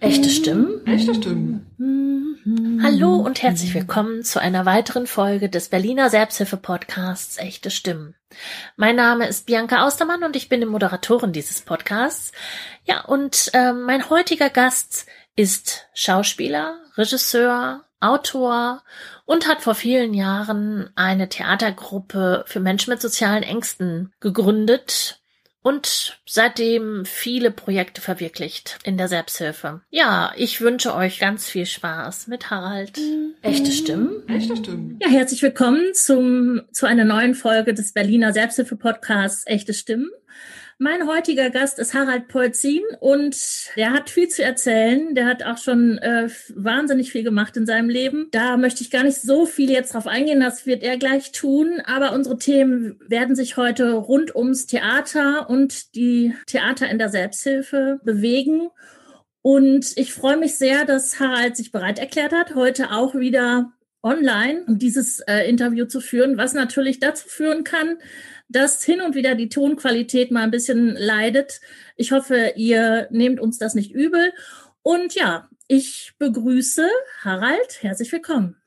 Echte Stimmen? Echte Stimmen. Hallo und herzlich willkommen zu einer weiteren Folge des Berliner Selbsthilfe-Podcasts Echte Stimmen. Mein Name ist Bianca Austermann und ich bin die Moderatorin dieses Podcasts. Ja, und äh, mein heutiger Gast ist Schauspieler, Regisseur, Autor und hat vor vielen Jahren eine Theatergruppe für Menschen mit sozialen Ängsten gegründet und seitdem viele Projekte verwirklicht in der Selbsthilfe. Ja, ich wünsche euch ganz viel Spaß mit Harald. Echte Stimmen. Echte Stimmen. Ja, herzlich willkommen zum, zu einer neuen Folge des Berliner Selbsthilfe-Podcasts Echte Stimmen. Mein heutiger Gast ist Harald Polzin und der hat viel zu erzählen. Der hat auch schon äh, wahnsinnig viel gemacht in seinem Leben. Da möchte ich gar nicht so viel jetzt drauf eingehen, das wird er gleich tun. Aber unsere Themen werden sich heute rund ums Theater und die Theater in der Selbsthilfe bewegen. Und ich freue mich sehr, dass Harald sich bereit erklärt hat, heute auch wieder online dieses äh, Interview zu führen, was natürlich dazu führen kann, dass hin und wieder die Tonqualität mal ein bisschen leidet. Ich hoffe, ihr nehmt uns das nicht übel. Und ja, ich begrüße Harald. Herzlich willkommen.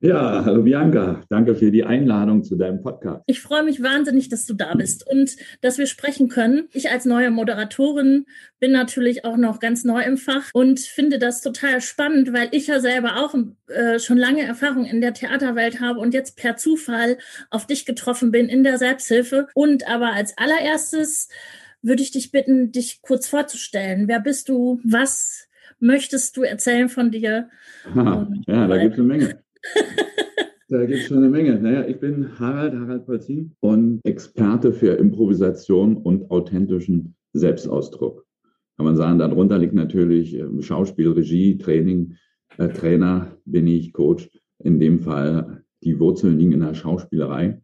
Ja, hallo Bianca. Danke für die Einladung zu deinem Podcast. Ich freue mich wahnsinnig, dass du da bist und dass wir sprechen können. Ich als neue Moderatorin bin natürlich auch noch ganz neu im Fach und finde das total spannend, weil ich ja selber auch äh, schon lange Erfahrung in der Theaterwelt habe und jetzt per Zufall auf dich getroffen bin in der Selbsthilfe. Und aber als allererstes würde ich dich bitten, dich kurz vorzustellen. Wer bist du? Was möchtest du erzählen von dir? ja, da gibt es eine Menge. Da gibt es schon eine Menge. Naja, ich bin Harald, Harald Polzin und Experte für Improvisation und authentischen Selbstausdruck. Kann man sagen, darunter liegt natürlich ähm, Schauspiel, Regie, Training, äh, Trainer bin ich, Coach. In dem Fall die Wurzeln liegen in der Schauspielerei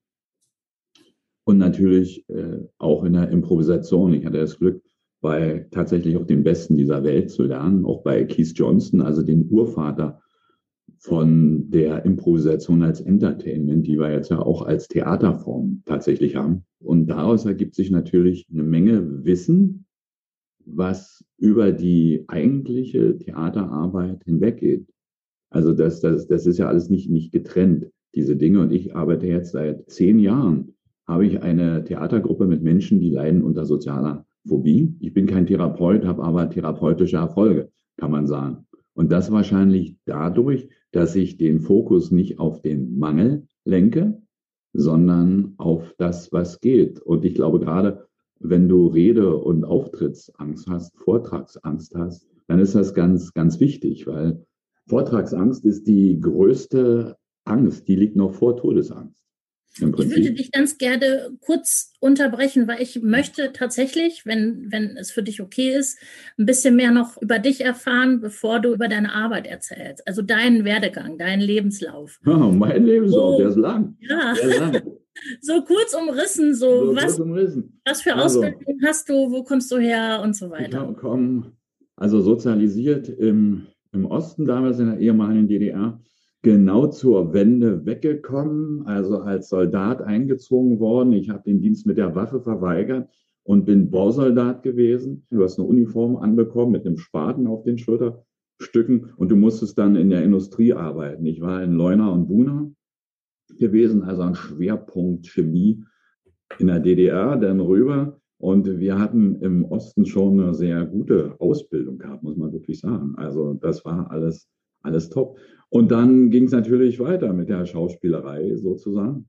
und natürlich äh, auch in der Improvisation. Ich hatte das Glück, bei tatsächlich auch den Besten dieser Welt zu lernen, auch bei Keith Johnson, also dem Urvater von der Improvisation als Entertainment, die wir jetzt ja auch als Theaterform tatsächlich haben. Und daraus ergibt sich natürlich eine Menge Wissen, was über die eigentliche Theaterarbeit hinweggeht. Also das, das, das ist ja alles nicht, nicht getrennt, diese Dinge. Und ich arbeite jetzt seit zehn Jahren, habe ich eine Theatergruppe mit Menschen, die leiden unter sozialer Phobie. Ich bin kein Therapeut, habe aber therapeutische Erfolge, kann man sagen. Und das wahrscheinlich dadurch, dass ich den Fokus nicht auf den Mangel lenke, sondern auf das, was geht. Und ich glaube, gerade wenn du Rede- und Auftrittsangst hast, Vortragsangst hast, dann ist das ganz, ganz wichtig, weil Vortragsangst ist die größte Angst, die liegt noch vor Todesangst. Ich würde dich ganz gerne kurz unterbrechen, weil ich möchte tatsächlich, wenn, wenn es für dich okay ist, ein bisschen mehr noch über dich erfahren, bevor du über deine Arbeit erzählst. Also deinen Werdegang, deinen Lebenslauf. Oh, mein Lebenslauf, oh, der ist lang. Ja. Der ist lang. so kurz umrissen, so, so was, umrissen. was für also, Ausbildung hast du, wo kommst du her und so weiter. Ich komme also sozialisiert im, im Osten, damals in der ehemaligen DDR genau zur Wende weggekommen, also als Soldat eingezogen worden. Ich habe den Dienst mit der Waffe verweigert und bin Bausoldat gewesen. Du hast eine Uniform anbekommen mit einem Spaten auf den Schulterstücken und du musstest dann in der Industrie arbeiten. Ich war in Leuna und Buna gewesen, also ein Schwerpunkt Chemie in der DDR, dann rüber. Und wir hatten im Osten schon eine sehr gute Ausbildung gehabt, muss man wirklich sagen. Also das war alles, alles top. Und dann ging es natürlich weiter mit der Schauspielerei sozusagen.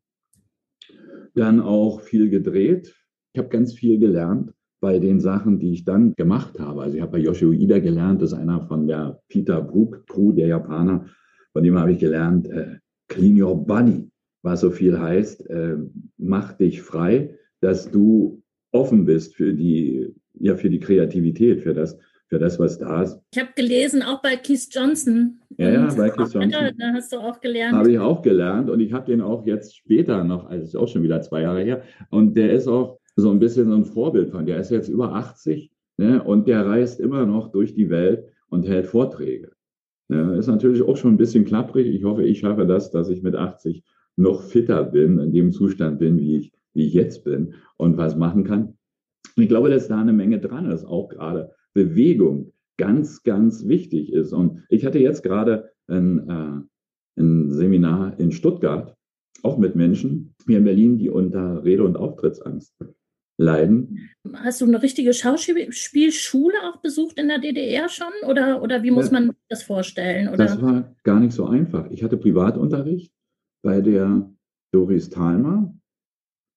Dann auch viel gedreht. Ich habe ganz viel gelernt bei den Sachen, die ich dann gemacht habe. Also ich habe bei Yoshio Ida gelernt, das ist einer von der Peter Brook Crew, der Japaner. Von dem habe ich gelernt, äh, clean your body, was so viel heißt, äh, mach dich frei, dass du offen bist für die, ja, für die Kreativität, für das, für das, was da ist. Ich habe gelesen, auch bei Keith Johnson. Ja, ja, bei Keith Johnson. Da hast du auch gelernt. Habe ich auch gelernt und ich habe den auch jetzt später noch, also ist auch schon wieder zwei Jahre her, und der ist auch so ein bisschen so ein Vorbild von, der ist jetzt über 80 ne, und der reist immer noch durch die Welt und hält Vorträge. Ne, ist natürlich auch schon ein bisschen klapprig. Ich hoffe, ich schaffe das, dass ich mit 80 noch fitter bin, in dem Zustand bin, wie ich, wie ich jetzt bin und was machen kann. Ich glaube, dass da eine Menge dran ist, auch gerade Bewegung ganz, ganz wichtig ist. Und ich hatte jetzt gerade ein, äh, ein Seminar in Stuttgart, auch mit Menschen hier in Berlin, die unter Rede- und Auftrittsangst leiden. Hast du eine richtige Schauspielschule auch besucht in der DDR schon? Oder, oder wie muss man das vorstellen? Oder? Das war gar nicht so einfach. Ich hatte Privatunterricht bei der Doris Thalmer.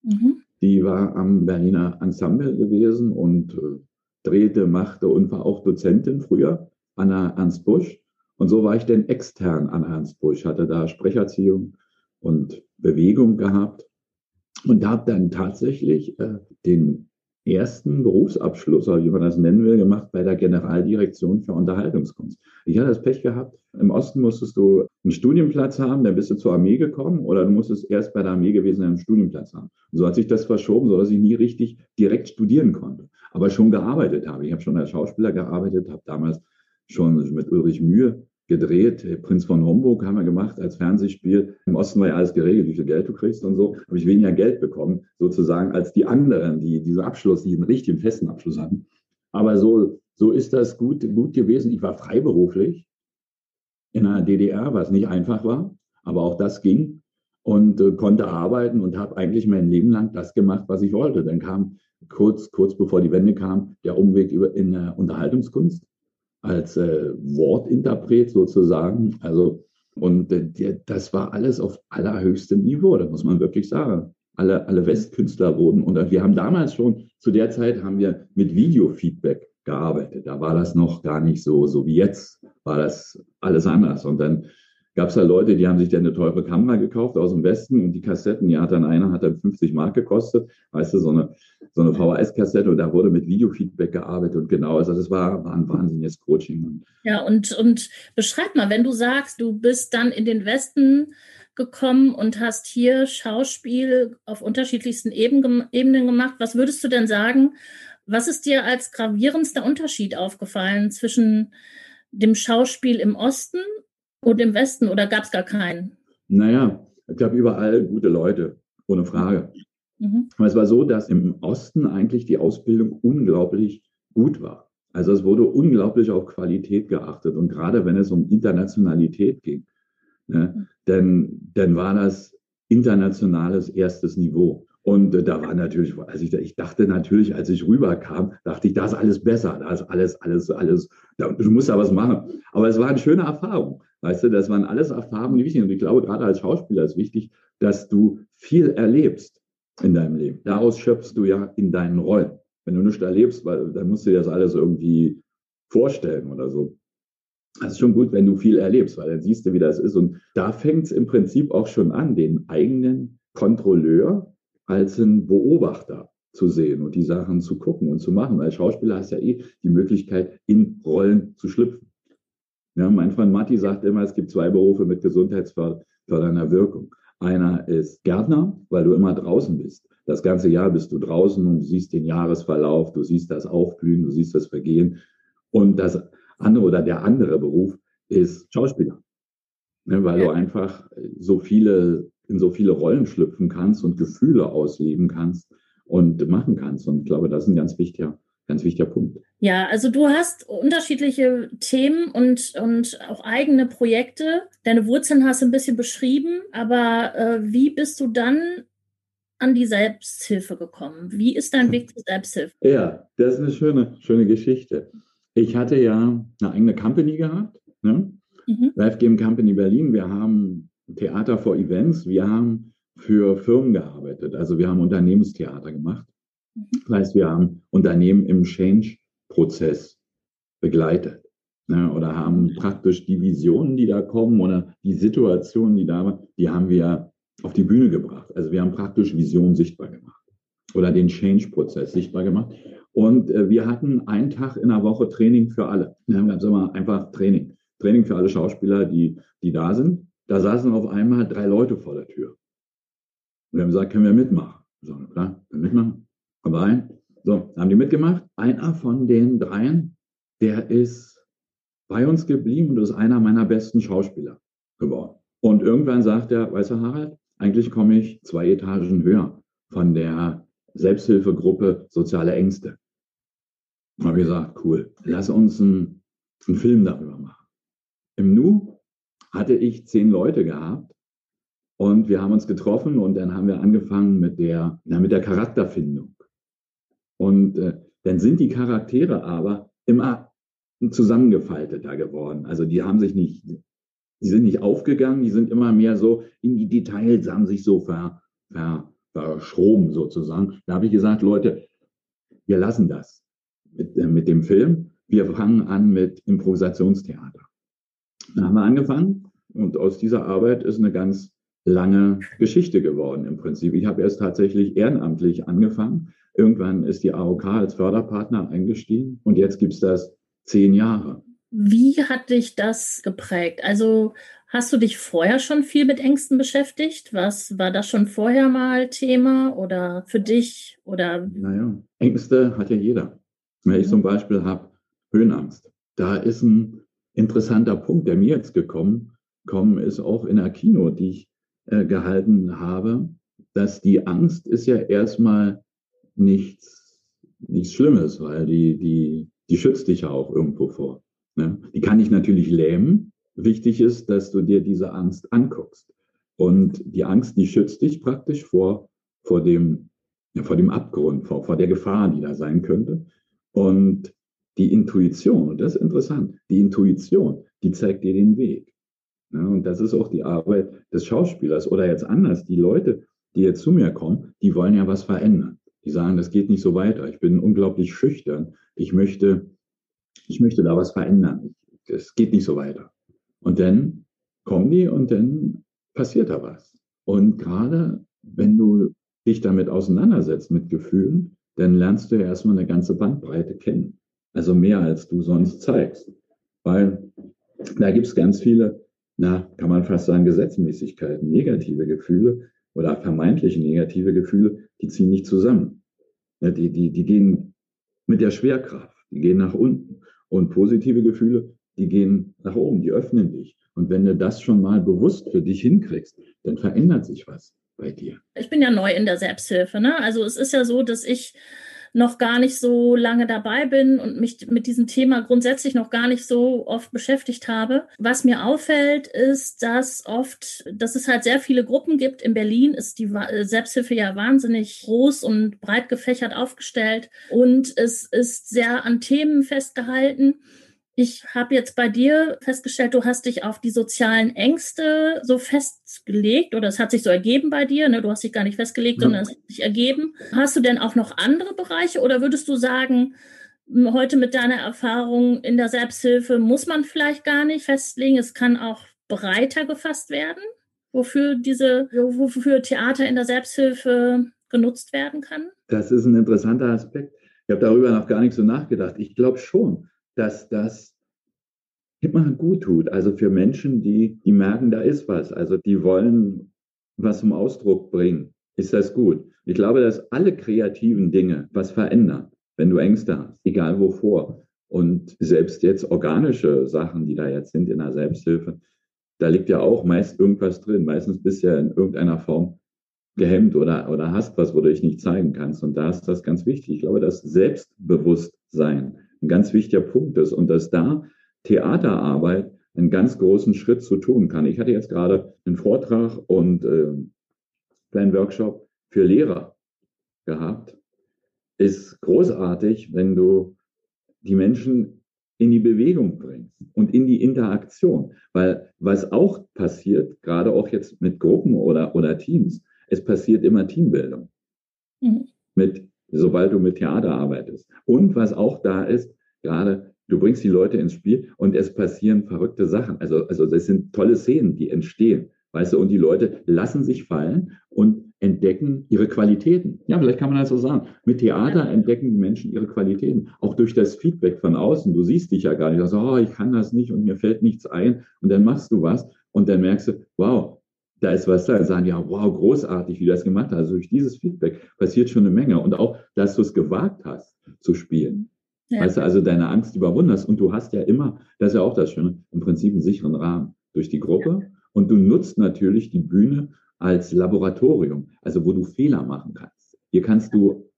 Mhm. Die war am Berliner Ensemble gewesen und äh, drehte, machte und war auch Dozentin früher an der Ernst Busch. Und so war ich denn extern an Ernst Busch, hatte da Sprecherziehung und Bewegung gehabt und habe dann tatsächlich äh, den ersten Berufsabschluss, oder wie man das nennen will, gemacht bei der Generaldirektion für Unterhaltungskunst. Ich hatte das Pech gehabt, im Osten musstest du einen Studienplatz haben, dann bist du zur Armee gekommen oder du musstest erst bei der Armee gewesen einen Studienplatz haben. Und so hat sich das verschoben, sodass ich nie richtig direkt studieren konnte, aber schon gearbeitet habe. Ich habe schon als Schauspieler gearbeitet, habe damals schon mit Ulrich Mühe gedreht. Prinz von Homburg haben wir gemacht als Fernsehspiel. Im Osten war ja alles geregelt, wie viel Geld du kriegst und so. Habe ich weniger Geld bekommen, sozusagen, als die anderen, die diesen Abschluss, die einen richtigen festen Abschluss hatten. Aber so, so ist das gut, gut gewesen. Ich war freiberuflich in einer DDR, was nicht einfach war, aber auch das ging und äh, konnte arbeiten und habe eigentlich mein Leben lang das gemacht, was ich wollte. Dann kam kurz, kurz bevor die Wende kam, der Umweg über in der Unterhaltungskunst als äh, Wortinterpret sozusagen. Also, und äh, das war alles auf allerhöchstem Niveau, da muss man wirklich sagen. Alle, alle Westkünstler wurden, und wir haben damals schon, zu der Zeit haben wir mit Videofeedback gearbeitet. Da war das noch gar nicht so, so wie jetzt, war das alles anders. Und dann gab es da Leute, die haben sich dann eine teure Kamera gekauft aus dem Westen und die Kassetten, ja, hat dann einer, hat dann 50 Mark gekostet, weißt du, so eine, so eine VHS-Kassette und da wurde mit Videofeedback gearbeitet und genau, also das war, war ein wahnsinniges Coaching. Ja, und, und beschreib mal, wenn du sagst, du bist dann in den Westen gekommen und hast hier Schauspiel auf unterschiedlichsten Ebenen gemacht, was würdest du denn sagen, was ist dir als gravierendster Unterschied aufgefallen zwischen dem Schauspiel im Osten und im Westen oder gab es gar keinen? Naja, es gab überall gute Leute, ohne Frage. Mhm. Aber es war so, dass im Osten eigentlich die Ausbildung unglaublich gut war. Also es wurde unglaublich auf Qualität geachtet. Und gerade wenn es um Internationalität ging, ne, mhm. dann, dann war das internationales erstes Niveau. Und äh, da war natürlich, als ich, ich dachte natürlich, als ich rüberkam, dachte ich, da ist alles besser, da ist alles, alles, alles, da, du musst da was machen. Aber es war eine schöne Erfahrung. Weißt du, das waren alles Erfahrungen, die wichtig sind. Und ich glaube, gerade als Schauspieler ist wichtig, dass du viel erlebst in deinem Leben. Daraus schöpfst du ja in deinen Rollen. Wenn du nichts erlebst, weil, dann musst du dir das alles irgendwie vorstellen oder so. Das ist schon gut, wenn du viel erlebst, weil dann siehst du, wie das ist. Und da fängt es im Prinzip auch schon an, den eigenen Kontrolleur als einen Beobachter zu sehen und die Sachen zu gucken und zu machen. Als Schauspieler hast ja eh die Möglichkeit, in Rollen zu schlüpfen. Ja, mein Freund Matti sagt immer, es gibt zwei Berufe mit gesundheitsfördernder Wirkung. Einer ist Gärtner, weil du immer draußen bist. Das ganze Jahr bist du draußen und siehst den Jahresverlauf, du siehst das Aufblühen, du siehst das Vergehen. Und das andere oder der andere Beruf ist Schauspieler. Ne, weil ja. du einfach so viele, in so viele Rollen schlüpfen kannst und Gefühle ausleben kannst und machen kannst. Und ich glaube, das ist ein ganz wichtiger ganz wichtiger Punkt. Ja, also du hast unterschiedliche Themen und, und auch eigene Projekte. Deine Wurzeln hast du ein bisschen beschrieben, aber äh, wie bist du dann an die Selbsthilfe gekommen? Wie ist dein Weg zur Selbsthilfe? Ja, das ist eine schöne, schöne Geschichte. Ich hatte ja eine eigene Company gehabt, ne? mhm. Live Game Company Berlin. Wir haben Theater for Events, wir haben für Firmen gearbeitet. Also wir haben Unternehmenstheater gemacht. Das heißt, wir haben Unternehmen im Change-Prozess begleitet ne, oder haben praktisch die Visionen, die da kommen oder die Situationen, die da waren, die haben wir auf die Bühne gebracht. Also wir haben praktisch Visionen sichtbar gemacht oder den Change-Prozess sichtbar gemacht. Und äh, wir hatten einen Tag in der Woche Training für alle. Wir haben immer einfach Training. Training für alle Schauspieler, die, die da sind. Da saßen auf einmal drei Leute vor der Tür. Und wir haben gesagt, können wir mitmachen? So, klar, können wir mitmachen. Rein. So, haben die mitgemacht. Einer von den dreien, der ist bei uns geblieben und ist einer meiner besten Schauspieler geworden. Und irgendwann sagt er, weißt du, Harald, eigentlich komme ich zwei Etagen höher von der Selbsthilfegruppe Soziale Ängste. Und habe gesagt, cool, lass uns ein einen Film darüber machen. Im Nu hatte ich zehn Leute gehabt und wir haben uns getroffen und dann haben wir angefangen mit der, na, mit der Charakterfindung. Und äh, dann sind die Charaktere aber immer zusammengefalteter geworden. Also die haben sich nicht, die sind nicht aufgegangen, die sind immer mehr so in die Details, haben sich so ver, ver, verschroben sozusagen. Da habe ich gesagt, Leute, wir lassen das mit, äh, mit dem Film. Wir fangen an mit Improvisationstheater. Da haben wir angefangen und aus dieser Arbeit ist eine ganz lange Geschichte geworden im Prinzip. Ich habe erst tatsächlich ehrenamtlich angefangen. Irgendwann ist die AOK als Förderpartner eingestiegen und jetzt gibt es das zehn Jahre. Wie hat dich das geprägt? Also hast du dich vorher schon viel mit Ängsten beschäftigt? Was war das schon vorher mal Thema oder für dich? Oder? Naja, Ängste hat ja jeder. Wenn ich zum Beispiel habe Höhenangst, da ist ein interessanter Punkt, der mir jetzt gekommen, gekommen ist, auch in der Kino, die ich äh, gehalten habe, dass die Angst ist ja erstmal nichts, nichts Schlimmes, weil die, die, die schützt dich ja auch irgendwo vor. Ne? Die kann dich natürlich lähmen. Wichtig ist, dass du dir diese Angst anguckst. Und die Angst, die schützt dich praktisch vor, vor, dem, ja, vor dem Abgrund, vor, vor der Gefahr, die da sein könnte. Und die Intuition, und das ist interessant, die Intuition, die zeigt dir den Weg. Ja, und das ist auch die Arbeit des Schauspielers. Oder jetzt anders, die Leute, die jetzt zu mir kommen, die wollen ja was verändern. Die sagen, das geht nicht so weiter. Ich bin unglaublich schüchtern. Ich möchte, ich möchte da was verändern. Es geht nicht so weiter. Und dann kommen die und dann passiert da was. Und gerade wenn du dich damit auseinandersetzt, mit Gefühlen, dann lernst du ja erstmal eine ganze Bandbreite kennen. Also mehr als du sonst zeigst. Weil da gibt es ganz viele, na, kann man fast sagen, Gesetzmäßigkeiten, negative Gefühle oder vermeintlich negative Gefühle, die ziehen nicht zusammen. Die, die, die gehen mit der Schwerkraft, die gehen nach unten. Und positive Gefühle, die gehen nach oben, die öffnen dich. Und wenn du das schon mal bewusst für dich hinkriegst, dann verändert sich was bei dir. Ich bin ja neu in der Selbsthilfe. Ne? Also es ist ja so, dass ich noch gar nicht so lange dabei bin und mich mit diesem Thema grundsätzlich noch gar nicht so oft beschäftigt habe. Was mir auffällt, ist, dass oft, dass es halt sehr viele Gruppen gibt. In Berlin ist die äh, Selbsthilfe ja wahnsinnig groß und breit gefächert aufgestellt und es ist sehr an Themen festgehalten. Ich habe jetzt bei dir festgestellt, du hast dich auf die sozialen Ängste so festgelegt oder es hat sich so ergeben bei dir. Ne? Du hast dich gar nicht festgelegt, ja. sondern es hat sich ergeben. Hast du denn auch noch andere Bereiche oder würdest du sagen, heute mit deiner Erfahrung in der Selbsthilfe muss man vielleicht gar nicht festlegen, es kann auch breiter gefasst werden, wofür diese, wofür Theater in der Selbsthilfe genutzt werden kann? Das ist ein interessanter Aspekt. Ich habe darüber noch gar nicht so nachgedacht. Ich glaube schon, dass das immer gut tut. Also für Menschen, die, die merken, da ist was. Also die wollen was zum Ausdruck bringen. Ist das gut? Ich glaube, dass alle kreativen Dinge was verändern, wenn du Ängste hast, egal wovor. Und selbst jetzt organische Sachen, die da jetzt sind in der Selbsthilfe, da liegt ja auch meist irgendwas drin. Meistens bist du ja in irgendeiner Form gehemmt oder, oder hast was, wo du dich nicht zeigen kannst. Und da ist das ganz wichtig. Ich glaube, das Selbstbewusstsein ein ganz wichtiger Punkt ist und dass da Theaterarbeit einen ganz großen Schritt zu tun kann. Ich hatte jetzt gerade einen Vortrag und äh, einen Workshop für Lehrer gehabt. Ist großartig, wenn du die Menschen in die Bewegung bringst und in die Interaktion. Weil was auch passiert, gerade auch jetzt mit Gruppen oder, oder Teams, es passiert immer Teambildung. Mhm. Mit sobald du mit Theater arbeitest. Und was auch da ist, gerade du bringst die Leute ins Spiel und es passieren verrückte Sachen. Also, also das sind tolle Szenen, die entstehen. Weißt du, und die Leute lassen sich fallen und entdecken ihre Qualitäten. Ja, vielleicht kann man das so sagen. Mit Theater entdecken die Menschen ihre Qualitäten. Auch durch das Feedback von außen. Du siehst dich ja gar nicht. Du sagst, oh, ich kann das nicht und mir fällt nichts ein. Und dann machst du was und dann merkst du, wow, da ist was da. Sagen ja, wow, großartig, wie du das gemacht hast. Also durch dieses Feedback passiert schon eine Menge. Und auch, dass du es gewagt hast zu spielen. Ja. Weißt du, also deine Angst überwunden hast. Und du hast ja immer, das ist ja auch das Schöne, im Prinzip einen sicheren Rahmen durch die Gruppe. Ja. Und du nutzt natürlich die Bühne als Laboratorium, also wo du Fehler machen kannst. Hier kannst du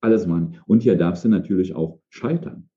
alles machen. Und hier darfst du natürlich auch scheitern.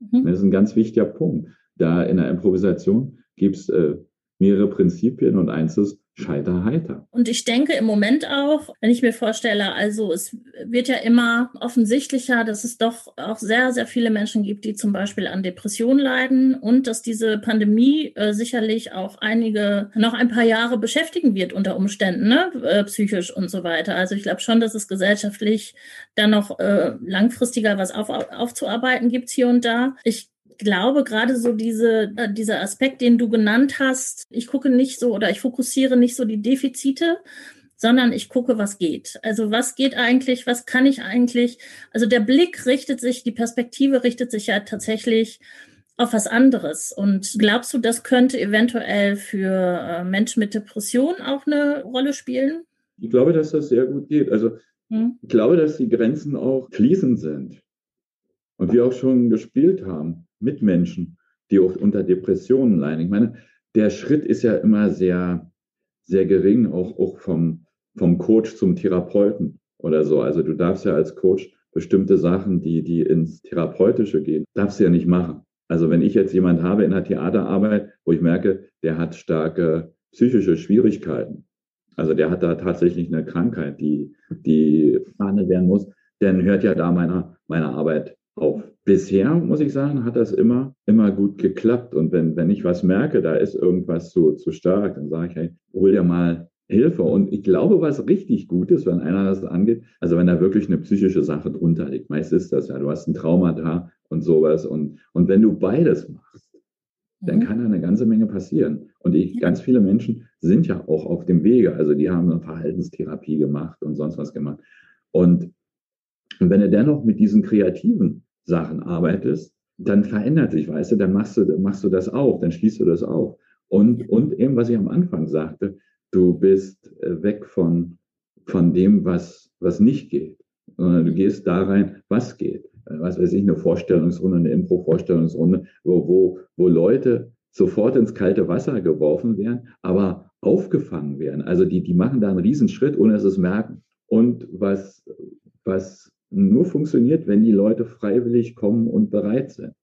Mhm. Das ist ein ganz wichtiger Punkt. Da in der Improvisation gibt es äh, mehrere Prinzipien und eins ist Scheiter heiter. Und ich denke im Moment auch, wenn ich mir vorstelle, also es wird ja immer offensichtlicher, dass es doch auch sehr, sehr viele Menschen gibt, die zum Beispiel an Depressionen leiden und dass diese Pandemie äh, sicherlich auch einige noch ein paar Jahre beschäftigen wird unter Umständen, ne? Äh, psychisch und so weiter. Also ich glaube schon, dass es gesellschaftlich dann noch äh, langfristiger was auf, aufzuarbeiten gibt hier und da. Ich glaube, gerade so diese, äh, dieser Aspekt, den du genannt hast, ich gucke nicht so oder ich fokussiere nicht so die Defizite, sondern ich gucke, was geht. Also was geht eigentlich, was kann ich eigentlich? Also der Blick richtet sich, die Perspektive richtet sich ja tatsächlich auf was anderes. Und glaubst du, das könnte eventuell für äh, Menschen mit Depression auch eine Rolle spielen? Ich glaube, dass das sehr gut geht. Also hm? ich glaube, dass die Grenzen auch fließend sind. Und wir auch schon gespielt haben mit Menschen, die auch unter Depressionen leiden. Ich meine, der Schritt ist ja immer sehr, sehr gering, auch, auch vom, vom Coach zum Therapeuten oder so. Also du darfst ja als Coach bestimmte Sachen, die, die ins Therapeutische gehen, darfst du ja nicht machen. Also wenn ich jetzt jemand habe in der Theaterarbeit, wo ich merke, der hat starke psychische Schwierigkeiten, also der hat da tatsächlich eine Krankheit, die, die behandelt werden muss, dann hört ja da meiner, meine Arbeit auf. Bisher, muss ich sagen, hat das immer, immer gut geklappt. Und wenn, wenn ich was merke, da ist irgendwas zu, zu stark, dann sage ich, hey, hol dir mal Hilfe. Und ich glaube, was richtig gut ist, wenn einer das angeht, also wenn da wirklich eine psychische Sache drunter liegt. Meist ist das ja, du hast ein Trauma da und sowas. Und, und wenn du beides machst, dann mhm. kann da eine ganze Menge passieren. Und ich, ganz viele Menschen sind ja auch auf dem Wege. Also die haben eine Verhaltenstherapie gemacht und sonst was gemacht. Und und wenn du dennoch mit diesen kreativen Sachen arbeitest, dann verändert sich, weißt du, dann machst du, machst du das auch, dann schließt du das auf. Und, und eben, was ich am Anfang sagte, du bist äh, weg von, von dem, was, was nicht geht, sondern du gehst da rein, was geht. Äh, was weiß ich, eine Vorstellungsrunde, eine Impro-Vorstellungsrunde, wo, wo, wo Leute sofort ins kalte Wasser geworfen werden, aber aufgefangen werden. Also die, die machen da einen Riesenschritt, ohne dass sie es merken. Und was, was nur funktioniert, wenn die Leute freiwillig kommen und bereit sind.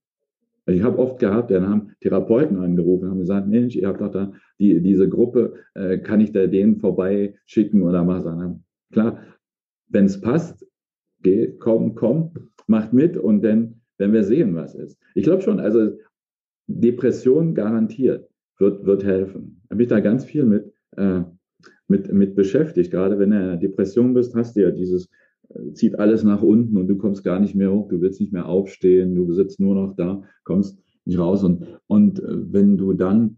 Also ich habe oft gehabt, dann haben Therapeuten angerufen, haben gesagt, Mensch, ihr habt doch da die, diese Gruppe, äh, kann ich da denen vorbeischicken oder mal sagen, klar, wenn es passt, geh, komm, komm, macht mit und dann, wenn wir sehen, was ist. Ich glaube schon, also Depression garantiert wird, wird helfen. Habe ich da ganz viel mit, äh, mit, mit beschäftigt. Gerade wenn du in einer Depression bist, hast du ja dieses zieht alles nach unten und du kommst gar nicht mehr hoch, du willst nicht mehr aufstehen, du sitzt nur noch da, kommst nicht raus. Und, und äh, wenn du dann,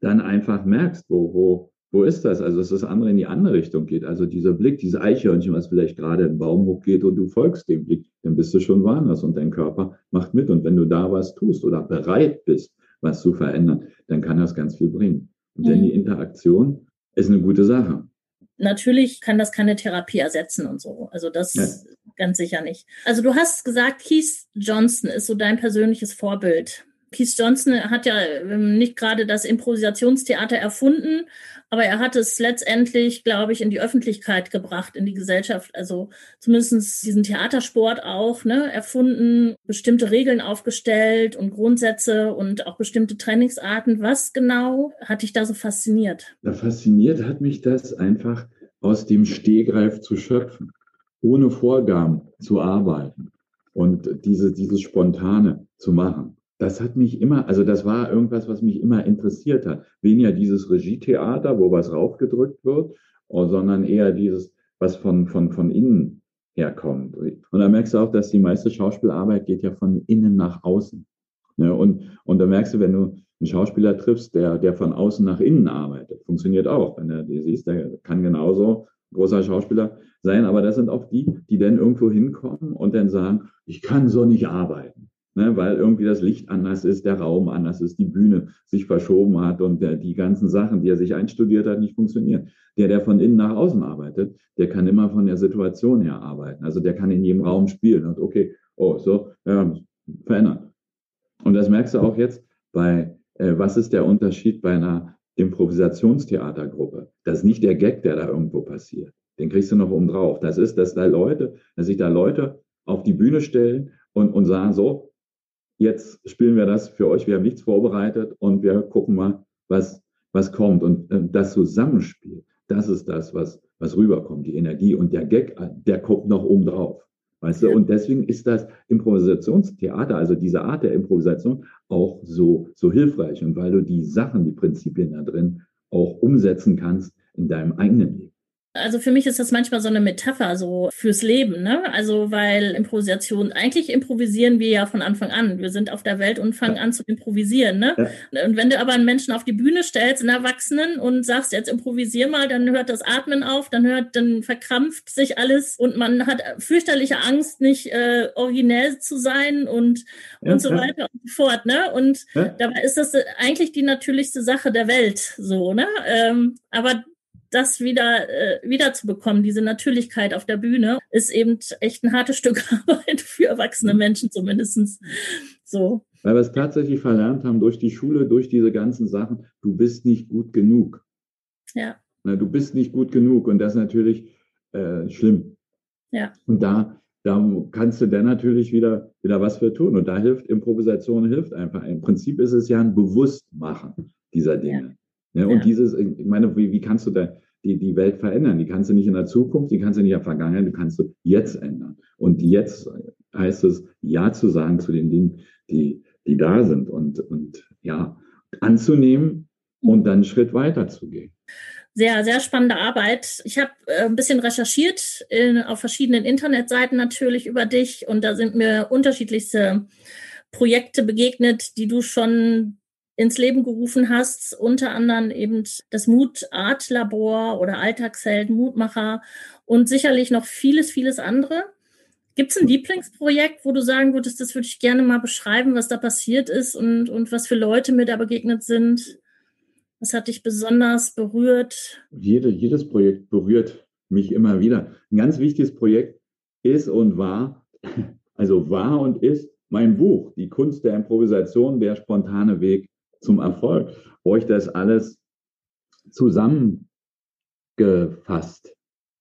dann einfach merkst, wo, wo, wo ist das? Also, dass das andere in die andere Richtung geht. Also, dieser Blick, diese Eichhörnchen, was vielleicht gerade im Baum hochgeht und du folgst dem Blick, dann bist du schon woanders und dein Körper macht mit. Und wenn du da was tust oder bereit bist, was zu verändern, dann kann das ganz viel bringen. Und mhm. denn die Interaktion ist eine gute Sache. Natürlich kann das keine Therapie ersetzen und so. Also das ja. ganz sicher nicht. Also du hast gesagt, Keith Johnson ist so dein persönliches Vorbild. Keith Johnson hat ja ähm, nicht gerade das Improvisationstheater erfunden, aber er hat es letztendlich, glaube ich, in die Öffentlichkeit gebracht, in die Gesellschaft. Also zumindest diesen Theatersport auch ne, erfunden, bestimmte Regeln aufgestellt und Grundsätze und auch bestimmte Trainingsarten. Was genau hat dich da so fasziniert? Da fasziniert hat mich das einfach aus dem Stehgreif zu schöpfen, ohne Vorgaben zu arbeiten und diese, dieses Spontane zu machen das hat mich immer, also das war irgendwas, was mich immer interessiert hat. Weniger dieses Regietheater, wo was raufgedrückt wird, oh, sondern eher dieses, was von, von, von innen herkommt. Und da merkst du auch, dass die meiste Schauspielarbeit geht ja von innen nach außen. Ja, und, und da merkst du, wenn du einen Schauspieler triffst, der, der von außen nach innen arbeitet, funktioniert auch. Wenn du die siehst, der kann genauso großer Schauspieler sein, aber das sind auch die, die dann irgendwo hinkommen und dann sagen, ich kann so nicht arbeiten ne, weil irgendwie das Licht anders ist, der Raum anders ist, die Bühne sich verschoben hat und der, die ganzen Sachen, die er sich einstudiert hat, nicht funktionieren. Der, der von innen nach außen arbeitet, der kann immer von der Situation her arbeiten. Also der kann in jedem Raum spielen und okay, oh, so, ja, verändern. Und das merkst du auch jetzt bei, äh, was ist der Unterschied bei einer Improvisationstheatergruppe? Das ist nicht der Gag, der da irgendwo passiert. Den kriegst du noch oben drauf. Das ist, dass da Leute, dass sich da Leute auf die Bühne stellen und, und sagen so, jetzt spielen wir das für euch, wir haben nichts vorbereitet und wir gucken mal, was, was kommt. Und äh, das Zusammenspiel, das ist das, was, was rüberkommt, die Energie. Und der Gag, der kommt noch oben drauf. Weißt du, und deswegen ist das Improvisationstheater, also diese Art der Improvisation, auch so, so hilfreich. Und weil du die Sachen, die Prinzipien da drin auch umsetzen kannst in deinem eigenen Leben. Also für mich ist das manchmal so eine Metapher so fürs Leben, ne? Also weil Improvisation, eigentlich improvisieren wir ja von Anfang an. Wir sind auf der Welt und fangen ja. an zu improvisieren, ne? Ja. Und wenn du aber einen Menschen auf die Bühne stellst, einen Erwachsenen und sagst, jetzt improvisier mal, dann hört das Atmen auf, dann hört, dann verkrampft sich alles und man hat fürchterliche Angst, nicht äh, originell zu sein und, ja, und so weiter und so fort, ne? Und dabei ist das eigentlich die natürlichste Sache der Welt, so, ne? Ähm, aber das wieder, äh, wieder zu bekommen, diese Natürlichkeit auf der Bühne, ist eben echt ein hartes Stück Arbeit für erwachsene mhm. Menschen zumindestens. So. Weil wir es tatsächlich verlernt haben durch die Schule, durch diese ganzen Sachen, du bist nicht gut genug. Ja. Na, du bist nicht gut genug und das ist natürlich äh, schlimm. Ja. Und da, da kannst du dann natürlich wieder, wieder was für tun. Und da hilft Improvisation, hilft einfach. Im Prinzip ist es ja ein Bewusstmachen dieser Dinge. Ja. Ja, und ja. dieses, ich meine, wie, wie kannst du da die, die Welt verändern? Die kannst du nicht in der Zukunft, die kannst du nicht in der Vergangenheit, die kannst du jetzt ändern. Und jetzt heißt es, Ja zu sagen zu den Dingen, die, die da sind und, und ja, anzunehmen und dann einen Schritt weiter zu gehen. Sehr, sehr spannende Arbeit. Ich habe äh, ein bisschen recherchiert in, auf verschiedenen Internetseiten natürlich über dich und da sind mir unterschiedlichste Projekte begegnet, die du schon ins Leben gerufen hast, unter anderem eben das Mut Art Labor oder Alltagsheld, Mutmacher und sicherlich noch vieles, vieles andere. Gibt es ein Lieblingsprojekt, wo du sagen würdest, das würde ich gerne mal beschreiben, was da passiert ist und, und was für Leute mir da begegnet sind? Was hat dich besonders berührt? Jede, jedes Projekt berührt mich immer wieder. Ein ganz wichtiges Projekt ist und war, also war und ist mein Buch, Die Kunst der Improvisation, der spontane Weg zum Erfolg, wo ich das alles zusammengefasst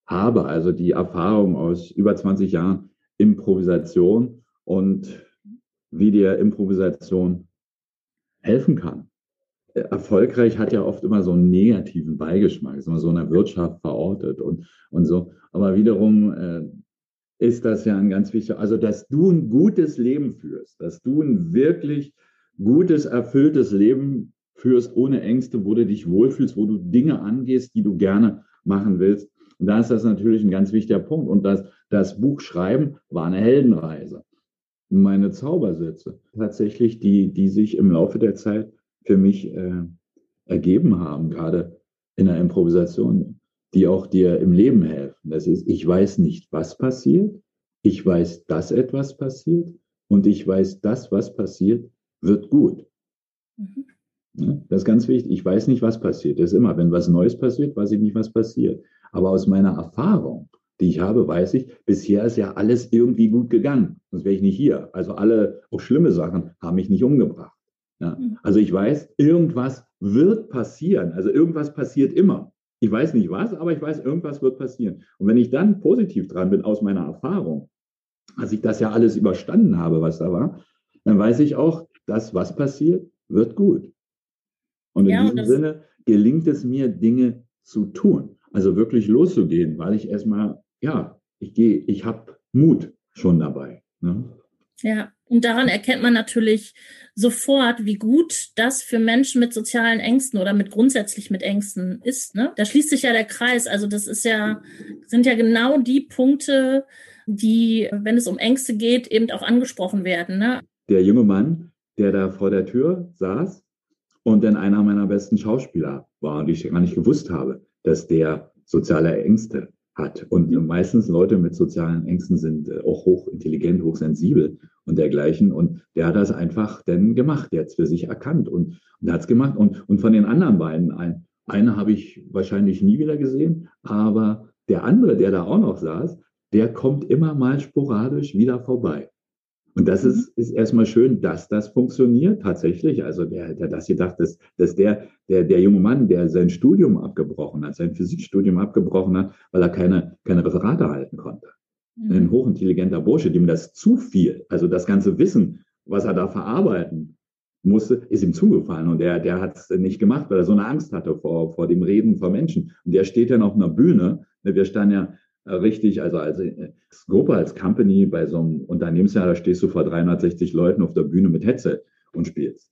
habe, also die Erfahrung aus über 20 Jahren Improvisation und wie dir Improvisation helfen kann. Erfolgreich hat ja oft immer so einen negativen Beigeschmack, ist immer so in der Wirtschaft verortet und, und so. Aber wiederum äh, ist das ja ein ganz wichtiger, also dass du ein gutes Leben führst, dass du ein wirklich gutes, erfülltes Leben führst, ohne Ängste, wo du dich wohlfühlst, wo du Dinge angehst, die du gerne machen willst. Und da ist das natürlich ein ganz wichtiger Punkt. Und das, das Buch Schreiben war eine Heldenreise. Meine Zaubersätze, tatsächlich, die, die sich im Laufe der Zeit für mich äh, ergeben haben, gerade in der Improvisation, die auch dir im Leben helfen. Das ist, ich weiß nicht, was passiert. Ich weiß, dass etwas passiert. Und ich weiß, dass was passiert, wird gut. Mhm. Das ist ganz wichtig. Ich weiß nicht, was passiert. Das ist immer, wenn was Neues passiert, weiß ich nicht, was passiert. Aber aus meiner Erfahrung, die ich habe, weiß ich, bisher ist ja alles irgendwie gut gegangen. Sonst wäre ich nicht hier. Also alle, auch schlimme Sachen, haben mich nicht umgebracht. Ja. Mhm. Also ich weiß, irgendwas wird passieren. Also irgendwas passiert immer. Ich weiß nicht was, aber ich weiß, irgendwas wird passieren. Und wenn ich dann positiv dran bin aus meiner Erfahrung, als ich das ja alles überstanden habe, was da war, dann weiß ich auch, das, was passiert, wird gut. Und in ja, diesem Sinne gelingt es mir, Dinge zu tun. Also wirklich loszugehen, weil ich erstmal, ja, ich gehe, ich habe Mut schon dabei. Ne? Ja, und daran erkennt man natürlich sofort, wie gut das für Menschen mit sozialen Ängsten oder mit grundsätzlich mit Ängsten ist. Ne? Da schließt sich ja der Kreis. Also das ist ja, sind ja genau die Punkte, die, wenn es um Ängste geht, eben auch angesprochen werden. Ne? Der junge Mann, der da vor der Tür saß und dann einer meiner besten Schauspieler war und ich gar nicht gewusst habe, dass der soziale Ängste hat. Und meistens Leute mit sozialen Ängsten sind äh, auch hochintelligent, hochsensibel und dergleichen. Und der hat das einfach dann gemacht. Der hat es für sich erkannt und, und hat es gemacht. Und, und von den anderen beiden, ein, eine habe ich wahrscheinlich nie wieder gesehen, aber der andere, der da auch noch saß, der kommt immer mal sporadisch wieder vorbei. Und das ist, mhm. ist erstmal schön, dass das funktioniert tatsächlich. Also der, der das gedacht, dass, dass der, der, der junge Mann, der sein Studium abgebrochen hat, sein Physikstudium abgebrochen hat, weil er keine, keine Referate halten konnte. Mhm. Ein hochintelligenter Bursche, dem das zu viel, also das ganze Wissen, was er da verarbeiten musste, ist ihm zugefallen. Und der, der hat es nicht gemacht, weil er so eine Angst hatte vor, vor dem Reden vor Menschen. Und der steht dann auf einer Bühne. Ne, wir standen ja richtig, also als, als Gruppe, als Company bei so einem Unternehmensjahr, da stehst du vor 360 Leuten auf der Bühne mit Headset und spielst.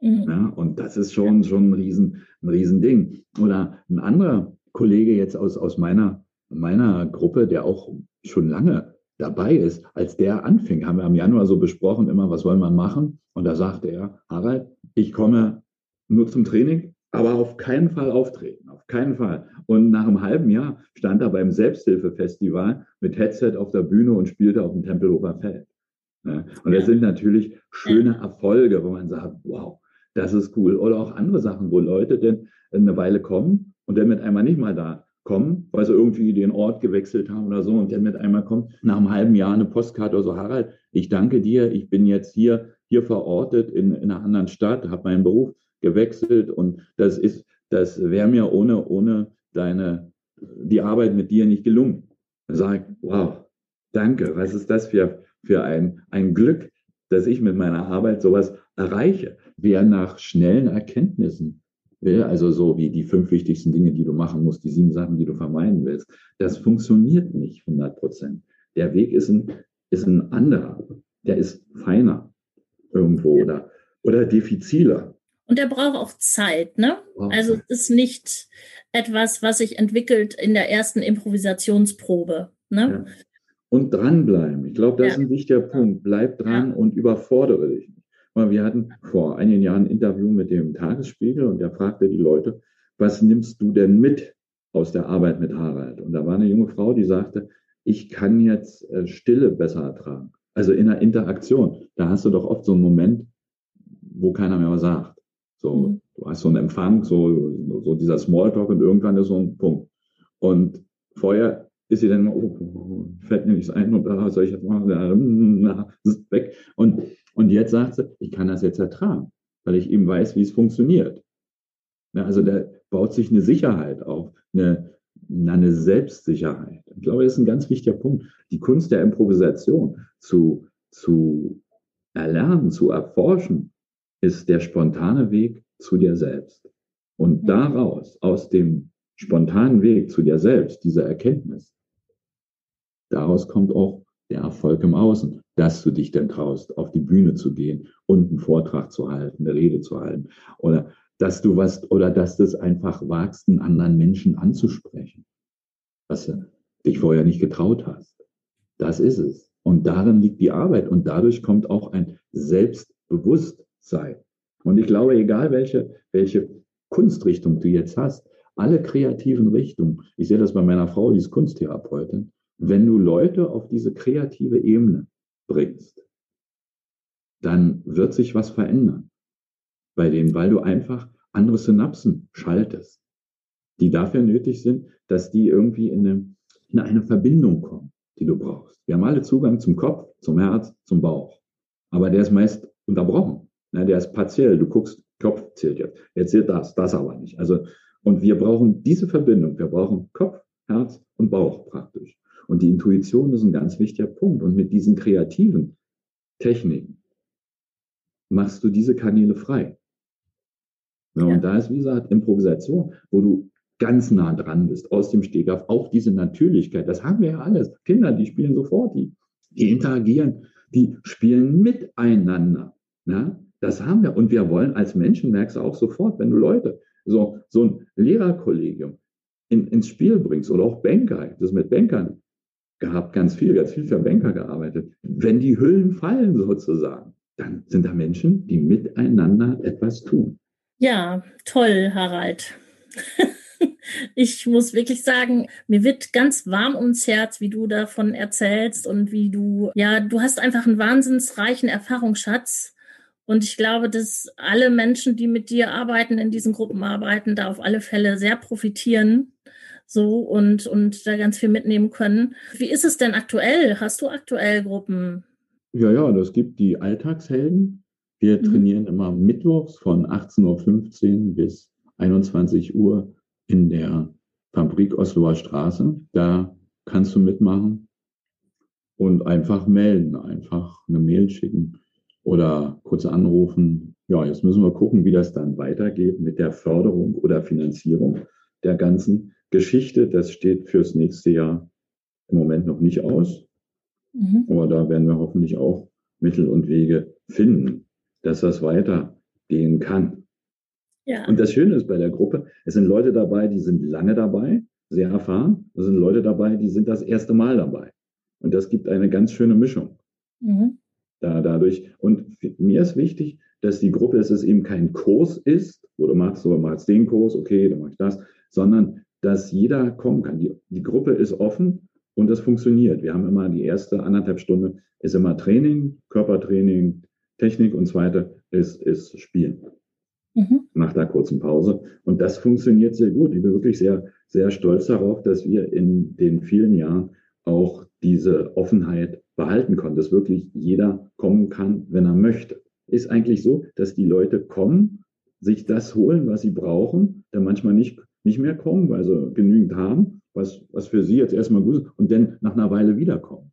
Mhm. Ja, und das ist schon, schon ein riesen, ein riesen Ding. Oder ein anderer Kollege jetzt aus, aus meiner, meiner Gruppe, der auch schon lange dabei ist, als der anfing, haben wir im Januar so besprochen, immer, was wollen wir machen? Und da sagte er, Harald, ich komme nur zum Training, aber auf keinen Fall auftreten, auf keinen Fall. Und nach einem halben Jahr stand er beim Selbsthilfefestival mit Headset auf der Bühne und spielte auf dem Tempelhofer Feld. Und das sind natürlich schöne Erfolge, wo man sagt, wow, das ist cool. Oder auch andere Sachen, wo Leute denn eine Weile kommen und dann mit einmal nicht mal da kommen, weil sie irgendwie den Ort gewechselt haben oder so und dann mit einmal kommt nach einem halben Jahr eine Postkarte oder so, Harald, ich danke dir, ich bin jetzt hier, hier verortet in, in einer anderen Stadt, habe meinen Beruf gewechselt und das ist, das wäre mir ohne, ohne deine, die Arbeit mit dir nicht gelungen. Dann sage ich, wow, danke, was ist das für, für ein, ein Glück, dass ich mit meiner Arbeit sowas erreiche. Wer nach schnellen Erkenntnissen will, also so wie die fünf wichtigsten Dinge, die du machen musst, die sieben Sachen, die du vermeiden willst, das funktioniert nicht 100 Prozent. Der Weg ist ein, ist ein anderer. Der ist feiner irgendwo oder, oder diffiziler. Und der braucht auch Zeit, ne? Also es ist nicht etwas, was sich entwickelt in der ersten Improvisationsprobe. Ne? Ja. Und dranbleiben. Ich glaube, das ja. ist ein wichtiger Punkt. Bleib dran ja. und überfordere dich nicht. Wir hatten vor einigen Jahren ein Interview mit dem Tagesspiegel und der fragte die Leute, was nimmst du denn mit aus der Arbeit mit Harald? Und da war eine junge Frau, die sagte, ich kann jetzt äh, Stille besser ertragen. Also in der Interaktion. Da hast du doch oft so einen Moment, wo keiner mehr was sagt. So, mhm. du hast so einen Empfang, so, so dieser Smalltalk und irgendwann ist so ein Punkt. Und vorher ist sie dann, oh, fällt mir nichts ein und da soll ich jetzt machen, na, ist weg. Und, und jetzt sagt sie, ich kann das jetzt ertragen, weil ich eben weiß, wie es funktioniert. Ja, also da baut sich eine Sicherheit auf, eine, eine Selbstsicherheit. Ich glaube, das ist ein ganz wichtiger Punkt. Die Kunst der Improvisation zu, zu erlernen, zu erforschen, ist der spontane Weg zu dir selbst. Und daraus, aus dem spontanen Weg zu dir selbst, diese Erkenntnis, daraus kommt auch der Erfolg im Außen, dass du dich denn traust, auf die Bühne zu gehen und einen Vortrag zu halten, eine Rede zu halten oder dass du was oder dass du es einfach wagst, einen anderen Menschen anzusprechen, was du dich vorher nicht getraut hast. Das ist es. Und darin liegt die Arbeit und dadurch kommt auch ein Selbstbewusstsein. Und ich glaube, egal welche, welche Kunstrichtung du jetzt hast, alle kreativen Richtungen, ich sehe das bei meiner Frau, die ist Kunsttherapeutin, wenn du Leute auf diese kreative Ebene bringst, dann wird sich was verändern bei denen, weil du einfach andere Synapsen schaltest, die dafür nötig sind, dass die irgendwie in eine, in eine Verbindung kommen, die du brauchst. Wir haben alle Zugang zum Kopf, zum Herz, zum Bauch. Aber der ist meist unterbrochen. Ja, der ist partiell. Du guckst, Kopf zählt jetzt. Jetzt zählt das, das aber nicht. Also, und wir brauchen diese Verbindung. Wir brauchen Kopf, Herz und Bauch praktisch. Und die Intuition ist ein ganz wichtiger Punkt. Und mit diesen kreativen Techniken machst du diese Kanäle frei. Ja, ja. Und da ist, wie gesagt, Improvisation, wo du ganz nah dran bist, aus dem Stegreif, auch diese Natürlichkeit. Das haben wir ja alles. Kinder, die spielen sofort, die, die interagieren, die spielen miteinander. Ja, das haben wir. Und wir wollen als Menschen, merkst du auch sofort, wenn du Leute, so, so ein Lehrerkollegium in, ins Spiel bringst oder auch Banker, das mit Bankern gehabt, ganz viel, ganz viel für Banker gearbeitet. Wenn die Hüllen fallen sozusagen, dann sind da Menschen, die miteinander etwas tun. Ja, toll, Harald. ich muss wirklich sagen, mir wird ganz warm ums Herz, wie du davon erzählst und wie du, ja, du hast einfach einen wahnsinnsreichen Erfahrungsschatz. Und ich glaube, dass alle Menschen, die mit dir arbeiten, in diesen Gruppen arbeiten, da auf alle Fälle sehr profitieren so und, und da ganz viel mitnehmen können. Wie ist es denn aktuell? Hast du aktuell Gruppen? Ja, ja, das gibt die Alltagshelden. Wir mhm. trainieren immer mittwochs von 18.15 Uhr bis 21 Uhr in der Fabrik Osloer Straße. Da kannst du mitmachen und einfach melden, einfach eine Mail schicken. Oder kurz anrufen. Ja, jetzt müssen wir gucken, wie das dann weitergeht mit der Förderung oder Finanzierung der ganzen Geschichte. Das steht fürs nächste Jahr im Moment noch nicht aus. Mhm. Aber da werden wir hoffentlich auch Mittel und Wege finden, dass das weitergehen kann. Ja. Und das Schöne ist bei der Gruppe, es sind Leute dabei, die sind lange dabei, sehr erfahren. Es sind Leute dabei, die sind das erste Mal dabei. Und das gibt eine ganz schöne Mischung. Mhm. Da, dadurch. Und mir ist wichtig, dass die Gruppe, dass es eben kein Kurs ist, wo du machst, du machst den Kurs, okay, dann mach ich das, sondern dass jeder kommen kann. Die, die Gruppe ist offen und das funktioniert. Wir haben immer die erste anderthalb Stunde ist immer Training, Körpertraining, Technik und zweite ist, ist Spielen. Mhm. Nach der kurzen Pause. Und das funktioniert sehr gut. Ich bin wirklich sehr, sehr stolz darauf, dass wir in den vielen Jahren auch diese Offenheit behalten konnten, dass wirklich jeder kommen kann, wenn er möchte. Ist eigentlich so, dass die Leute kommen, sich das holen, was sie brauchen, dann manchmal nicht, nicht mehr kommen, weil sie genügend haben, was, was für sie jetzt erstmal gut ist, und dann nach einer Weile wiederkommen.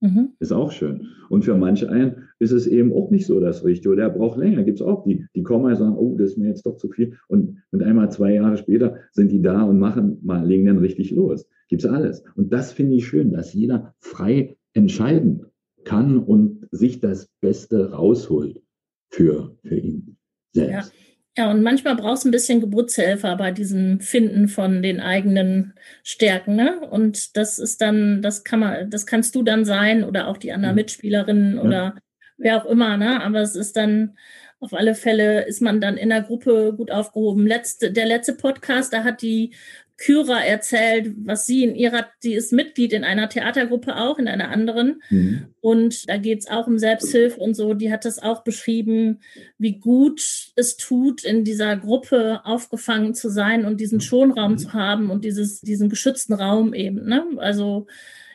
Mhm. Ist auch schön. Und für manche einen ist es eben auch nicht so das Richtige. Oder er braucht länger. Gibt es auch die, die kommen und sagen, oh, das ist mir jetzt doch zu viel. Und mit einmal zwei Jahre später sind die da und machen mal, legen dann richtig los. Gibt es alles. Und das finde ich schön, dass jeder frei entscheiden kann und sich das Beste rausholt für, für ihn selbst. Ja. Ja, und manchmal brauchst du ein bisschen Geburtshelfer bei diesem Finden von den eigenen Stärken, ne? Und das ist dann, das kann man, das kannst du dann sein oder auch die anderen mhm. Mitspielerinnen ja. oder wer auch immer, ne? Aber es ist dann auf alle Fälle ist man dann in der Gruppe gut aufgehoben. Letzte, der letzte Podcast, da hat die Kyra erzählt, was sie in ihrer, sie ist Mitglied in einer Theatergruppe auch, in einer anderen. Mhm. Und da geht's auch um Selbsthilfe und so. Die hat das auch beschrieben, wie gut es tut, in dieser Gruppe aufgefangen zu sein und diesen Schonraum mhm. zu haben und dieses, diesen geschützten Raum eben. Ne? Also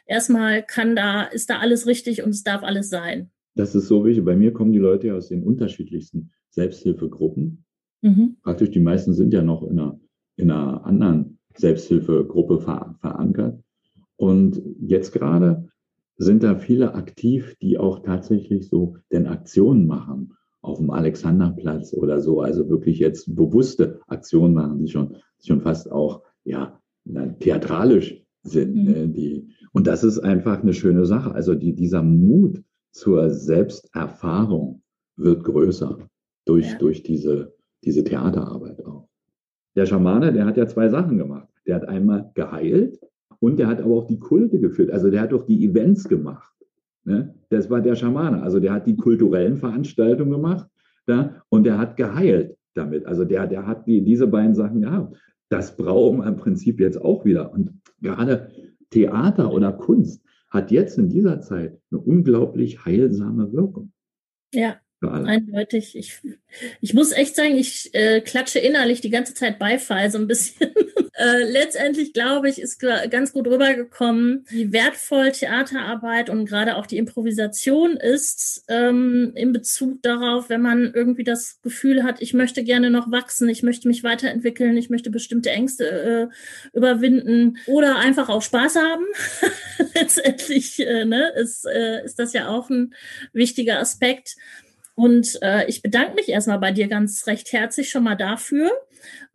erstmal kann da, ist da alles richtig und es darf alles sein. Das ist so wichtig. Bei mir kommen die Leute aus den unterschiedlichsten Selbsthilfegruppen. Mhm. Praktisch die meisten sind ja noch in einer, in einer anderen Selbsthilfegruppe ver verankert. Und jetzt gerade sind da viele aktiv, die auch tatsächlich so denn Aktionen machen auf dem Alexanderplatz oder so, also wirklich jetzt bewusste Aktionen machen, die schon, die schon fast auch ja theatralisch sind. Mhm. Ne, die, und das ist einfach eine schöne Sache. Also die, dieser Mut zur Selbsterfahrung wird größer durch, ja. durch diese, diese Theaterarbeit auch. Der Schamane, der hat ja zwei Sachen gemacht. Der hat einmal geheilt und der hat aber auch die Kulte geführt. Also der hat doch die Events gemacht. Ne? Das war der Schamane. Also der hat die kulturellen Veranstaltungen gemacht ja? und der hat geheilt damit. Also der, der hat die, diese beiden Sachen gehabt. Das brauchen wir im Prinzip jetzt auch wieder. Und gerade Theater oder Kunst hat jetzt in dieser Zeit eine unglaublich heilsame Wirkung. Ja, Eindeutig. Ich, ich muss echt sagen, ich äh, klatsche innerlich die ganze Zeit Beifall so ein bisschen. äh, letztendlich glaube ich, ist ganz gut rübergekommen, wie wertvoll Theaterarbeit und gerade auch die Improvisation ist ähm, in Bezug darauf, wenn man irgendwie das Gefühl hat, ich möchte gerne noch wachsen, ich möchte mich weiterentwickeln, ich möchte bestimmte Ängste äh, überwinden oder einfach auch Spaß haben. letztendlich äh, ne, ist, äh, ist das ja auch ein wichtiger Aspekt. Und äh, ich bedanke mich erstmal bei dir ganz recht herzlich schon mal dafür.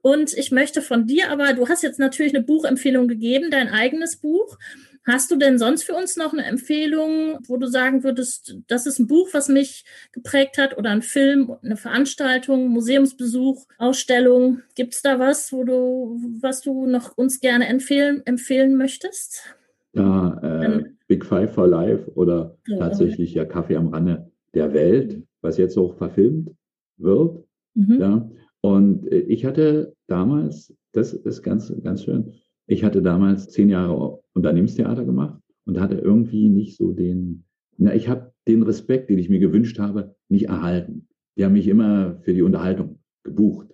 Und ich möchte von dir aber, du hast jetzt natürlich eine Buchempfehlung gegeben, dein eigenes Buch. Hast du denn sonst für uns noch eine Empfehlung, wo du sagen würdest, das ist ein Buch, was mich geprägt hat oder ein Film, eine Veranstaltung, Museumsbesuch, Ausstellung? Gibt es da was, wo du, was du noch uns gerne empfehlen, empfehlen möchtest? Ja, äh, Big Five for Life oder tatsächlich ja Kaffee am Rande der Welt was jetzt auch verfilmt wird. Mhm. Ja. Und äh, ich hatte damals, das ist ganz, ganz schön, ich hatte damals zehn Jahre Unternehmenstheater gemacht und hatte irgendwie nicht so den, na, ich habe den Respekt, den ich mir gewünscht habe, nicht erhalten. Die haben mich immer für die Unterhaltung gebucht.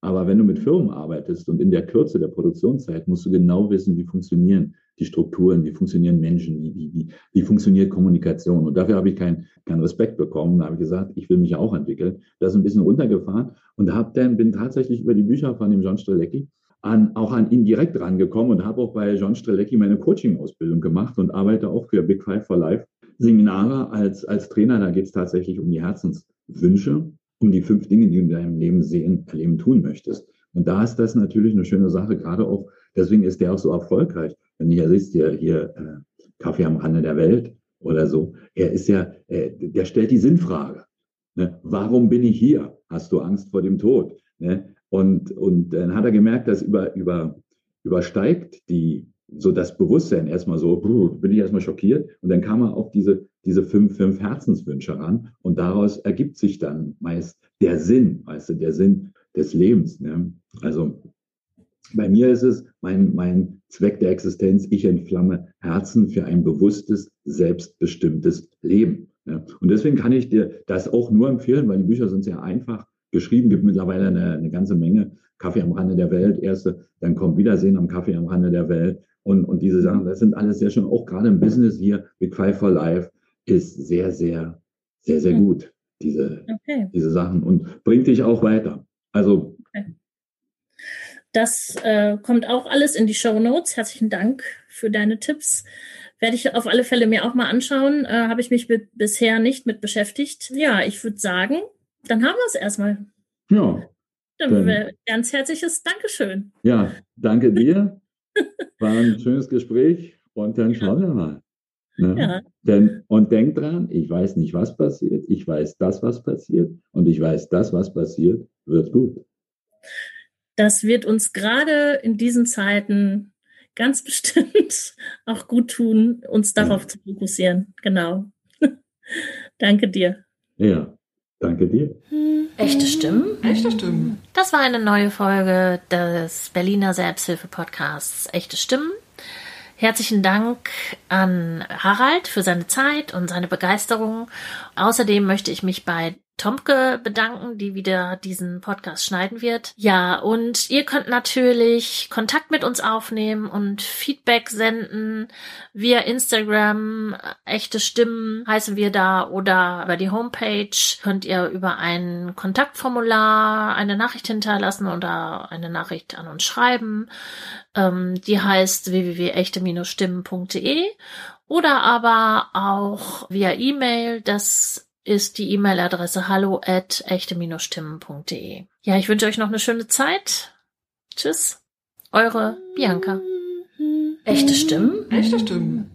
Aber wenn du mit Firmen arbeitest und in der Kürze der Produktionszeit musst du genau wissen, wie funktionieren die Strukturen, wie funktionieren Menschen, wie, wie, wie, wie funktioniert Kommunikation. Und dafür habe ich keinen keinen Respekt bekommen. Da habe ich gesagt, ich will mich auch entwickeln. Das ist ein bisschen runtergefahren und hab dann, bin tatsächlich über die Bücher von dem John Strelecki an, auch an ihn direkt rangekommen und habe auch bei John Strelecki meine Coaching-Ausbildung gemacht und arbeite auch für Big Five for Life Seminare als, als Trainer, da geht es tatsächlich um die Herzenswünsche, um die fünf Dinge, die du in deinem Leben sehen, erleben, tun möchtest. Und da ist das natürlich eine schöne Sache, gerade auch, deswegen ist der auch so erfolgreich. Wenn du ja siehst, hier, hier äh, Kaffee am Rande der Welt oder so, er ist ja, äh, der stellt die Sinnfrage. Ne? Warum bin ich hier? Hast du Angst vor dem Tod? Ne? Und, und dann hat er gemerkt, dass über, über, übersteigt die, so das Bewusstsein erstmal so, bin ich erstmal schockiert. Und dann kam er auf diese, diese fünf, fünf Herzenswünsche ran. Und daraus ergibt sich dann meist der Sinn, weißt du, der Sinn des Lebens. Ne? Also bei mir ist es mein, mein Zweck der Existenz, ich entflamme Herzen für ein bewusstes, selbstbestimmtes Leben. Ja. Und deswegen kann ich dir das auch nur empfehlen, weil die Bücher sind sehr einfach geschrieben, gibt mittlerweile eine, eine ganze Menge. Kaffee am Rande der Welt, erste, dann kommt Wiedersehen am Kaffee am Rande der Welt und, und diese Sachen, das sind alles sehr schön, auch gerade im Business hier, Big Five for Life ist sehr, sehr, sehr, sehr gut, diese, okay. diese Sachen und bringt dich auch weiter. Also. Okay. Das äh, kommt auch alles in die Show Notes. Herzlichen Dank für deine Tipps. Werde ich auf alle Fälle mir auch mal anschauen. Äh, Habe ich mich bisher nicht mit beschäftigt. Ja, ich würde sagen, dann haben wir es erstmal. Ja. Dann, dann ganz herzliches Dankeschön. Ja, danke dir. War ein schönes Gespräch und dann schauen wir mal. Ne? Ja. Denn, und denk dran, ich weiß nicht, was passiert. Ich weiß das, was passiert. Und ich weiß, das, was passiert, wird gut. Das wird uns gerade in diesen Zeiten ganz bestimmt auch gut tun, uns darauf ja. zu fokussieren. Genau. Danke dir. Ja, danke dir. Echte Stimmen? Echte Stimmen. Das war eine neue Folge des Berliner Selbsthilfe-Podcasts Echte Stimmen. Herzlichen Dank an Harald für seine Zeit und seine Begeisterung. Außerdem möchte ich mich bei Tomke bedanken, die wieder diesen Podcast schneiden wird. Ja, und ihr könnt natürlich Kontakt mit uns aufnehmen und Feedback senden via Instagram. Echte Stimmen heißen wir da oder über die Homepage könnt ihr über ein Kontaktformular eine Nachricht hinterlassen oder eine Nachricht an uns schreiben. Ähm, die heißt www.echte-stimmen.de oder aber auch via E-Mail. Das ist die E-Mail-Adresse hallo at echte-stimmen.de. Ja, ich wünsche euch noch eine schöne Zeit. Tschüss. Eure Bianca. Echte Stimmen? Echte Stimmen.